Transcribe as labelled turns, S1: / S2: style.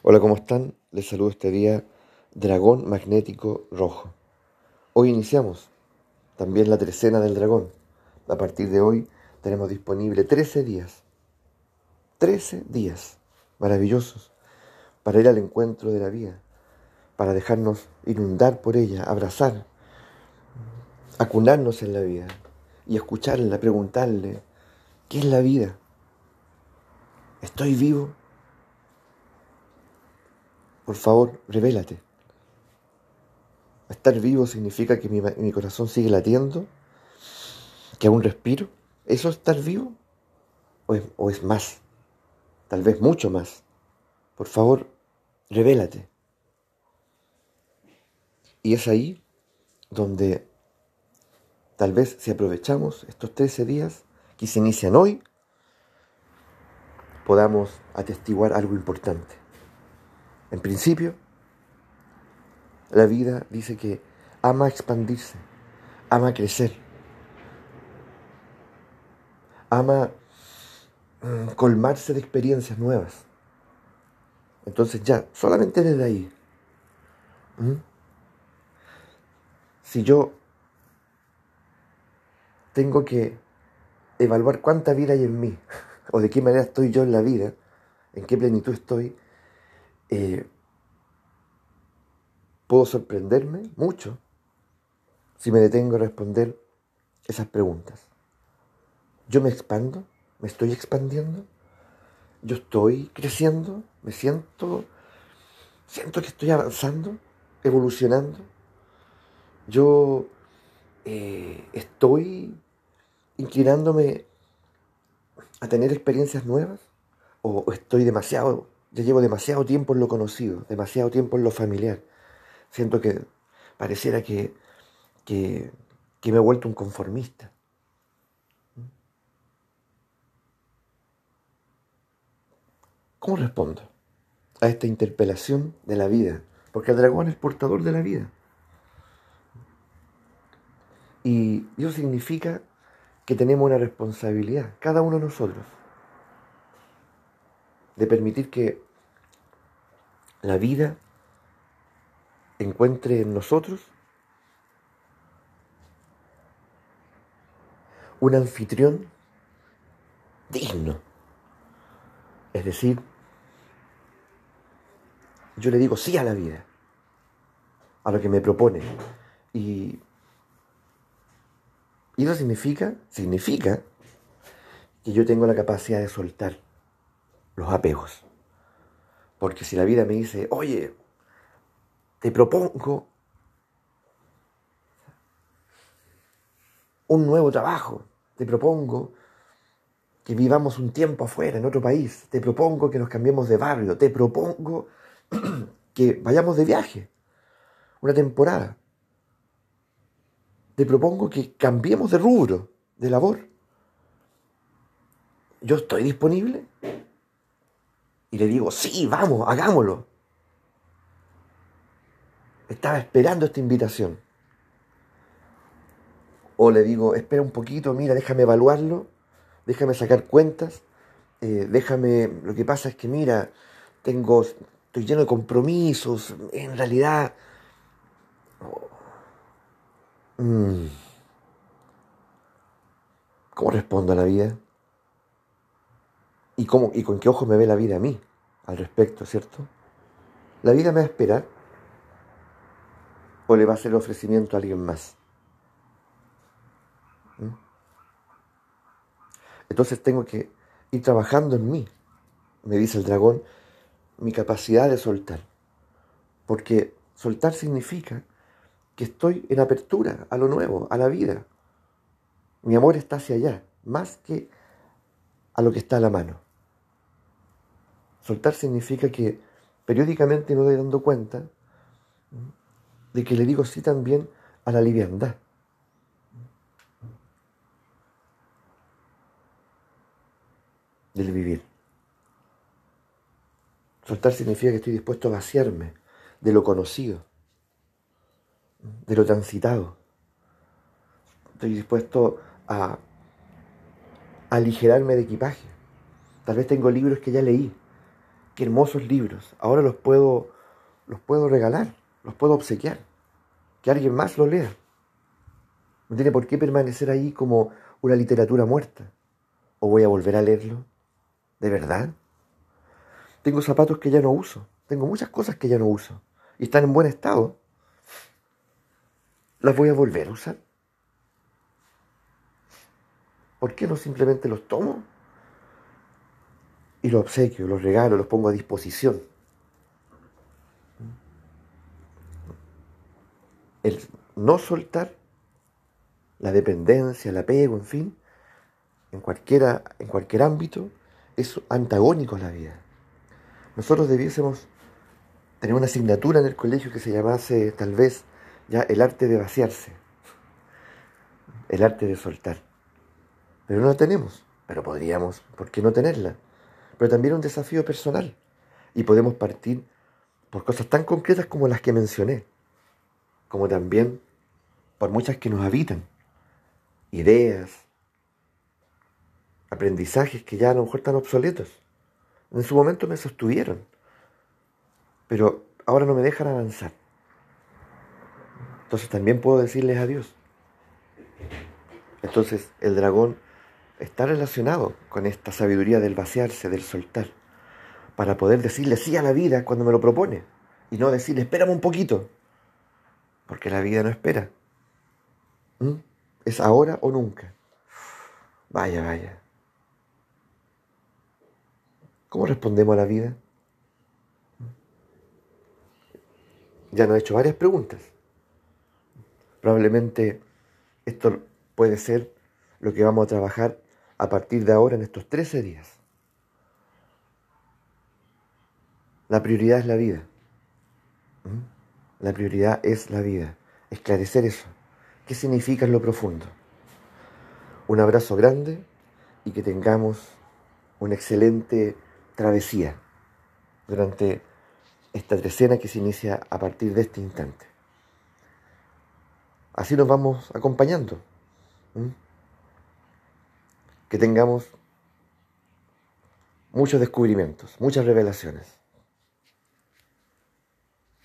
S1: Hola, ¿cómo están? Les saludo este día Dragón Magnético Rojo. Hoy iniciamos también la trecena del dragón. A partir de hoy tenemos disponible 13 días. 13 días maravillosos para ir al encuentro de la vida, para dejarnos inundar por ella, abrazar, acunarnos en la vida y escucharla, preguntarle, ¿qué es la vida? ¿Estoy vivo? Por favor, revélate. Estar vivo significa que mi, corazón sigue latiendo, que aún respiro. ¿Eso es estar vivo? ¿O es, ¿O es más? Tal vez mucho más. Por favor, revélate. Y es ahí donde tal vez si aprovechamos estos 13 días que se inician hoy, podamos atestiguar algo importante. En principio, la vida dice que ama expandirse, ama crecer, ama mm, colmarse de experiencias nuevas. Entonces ya, solamente desde ahí, si yo tengo que evaluar cuánta vida hay en mí, o de qué manera estoy yo en la vida, en qué plenitud estoy, eh, puedo sorprenderme mucho si me detengo a responder esas preguntas. ¿Yo me expando? ¿Me estoy expandiendo? ¿Yo estoy creciendo? ¿Me siento, siento que estoy avanzando, evolucionando? ¿Yo eh, estoy inclinándome a tener experiencias nuevas? ¿O estoy demasiado ya llevo demasiado tiempo en lo conocido, demasiado tiempo en lo familiar. Siento que pareciera que, que, me he vuelto un conformista. ¿Cómo respondo a esta interpelación de la vida? Porque el dragón es portador de la vida. Y eso significa que tenemos una responsabilidad, cada uno de nosotros de permitir que la vida encuentre en nosotros un anfitrión digno. Es decir, yo le digo sí a la vida, a lo que me propone. Y, y eso significa, significa que yo tengo la capacidad de soltar los apegos. Porque si la vida me dice, oye, te propongo un nuevo trabajo, te propongo que vivamos un tiempo afuera, en otro país, te propongo que nos cambiemos de barrio, te propongo que vayamos de viaje, una temporada, te propongo que cambiemos de rubro, de labor. Yo estoy disponible y le digo, sí, vamos, hagámoslo. Estaba esperando esta invitación. O le digo, espera un poquito, mira, déjame evaluarlo, déjame sacar cuentas, eh, déjame, lo que pasa es que mira, tengo, estoy lleno de compromisos, en realidad... Mm, ¿Cómo respondo a la vida? Y, cómo, y con qué ojos me ve la vida a mí al respecto, ¿cierto? ¿La vida me va a esperar? ¿O le va a hacer ofrecimiento a alguien más? ¿Mm? Entonces tengo que ir trabajando en mí, me dice el dragón, mi capacidad de soltar. Porque soltar significa que estoy en apertura a lo nuevo, a la vida. Mi amor está hacia allá, más que a lo que está a la mano. Soltar significa que periódicamente me voy dando cuenta de que le digo sí también a la liviandad. del vivir. Soltar significa que estoy dispuesto a vaciarme de lo conocido, de lo transitado. Estoy dispuesto a aligerarme de equipaje. Tal vez tengo libros que ya leí, qué hermosos libros, ahora los puedo, los puedo regalar, los puedo obsequiar, que alguien más lo lea. No tiene por qué permanecer ahí como una literatura muerta. ¿O voy a volver a leerlo? ¿De verdad? Tengo zapatos que ya no uso, tengo muchas cosas que ya no uso y están en buen estado. ¿Las voy a volver a usar? ¿Por qué no simplemente los tomo y los obsequio, los regalo, los pongo a disposición? El no soltar la dependencia, el apego, en fin, en, cualquiera, en cualquier ámbito, es antagónico a la vida. Nosotros debiésemos tener una asignatura en el colegio que se llamase tal vez ya el arte de vaciarse, el arte de soltar. Pero no la tenemos, pero podríamos, ¿por qué no tenerla? Pero también un desafío personal. Y podemos partir por cosas tan concretas como las que mencioné, como también por muchas que nos habitan, ideas, aprendizajes que ya a lo mejor están obsoletos. En su momento me sostuvieron, pero ahora no me dejan avanzar. Entonces también puedo decirles adiós. Entonces el dragón está relacionado con esta sabiduría del vaciarse, del soltar, para poder decirle sí a la vida cuando me lo propone y no decirle espérame un poquito, porque la vida no espera. ¿Mm? Es ahora o nunca. Vaya, vaya. ¿Cómo respondemos a la vida? Ya nos he hecho varias preguntas. Probablemente esto puede ser lo que vamos a trabajar a partir de ahora en estos 13 días. La prioridad es la vida. ¿Mm? La prioridad es la vida. Esclarecer eso. ¿Qué significa lo profundo? Un abrazo grande y que tengamos una excelente travesía durante esta trecena que se inicia a partir de este instante. Así nos vamos acompañando. ¿Mm? Que tengamos muchos descubrimientos, muchas revelaciones.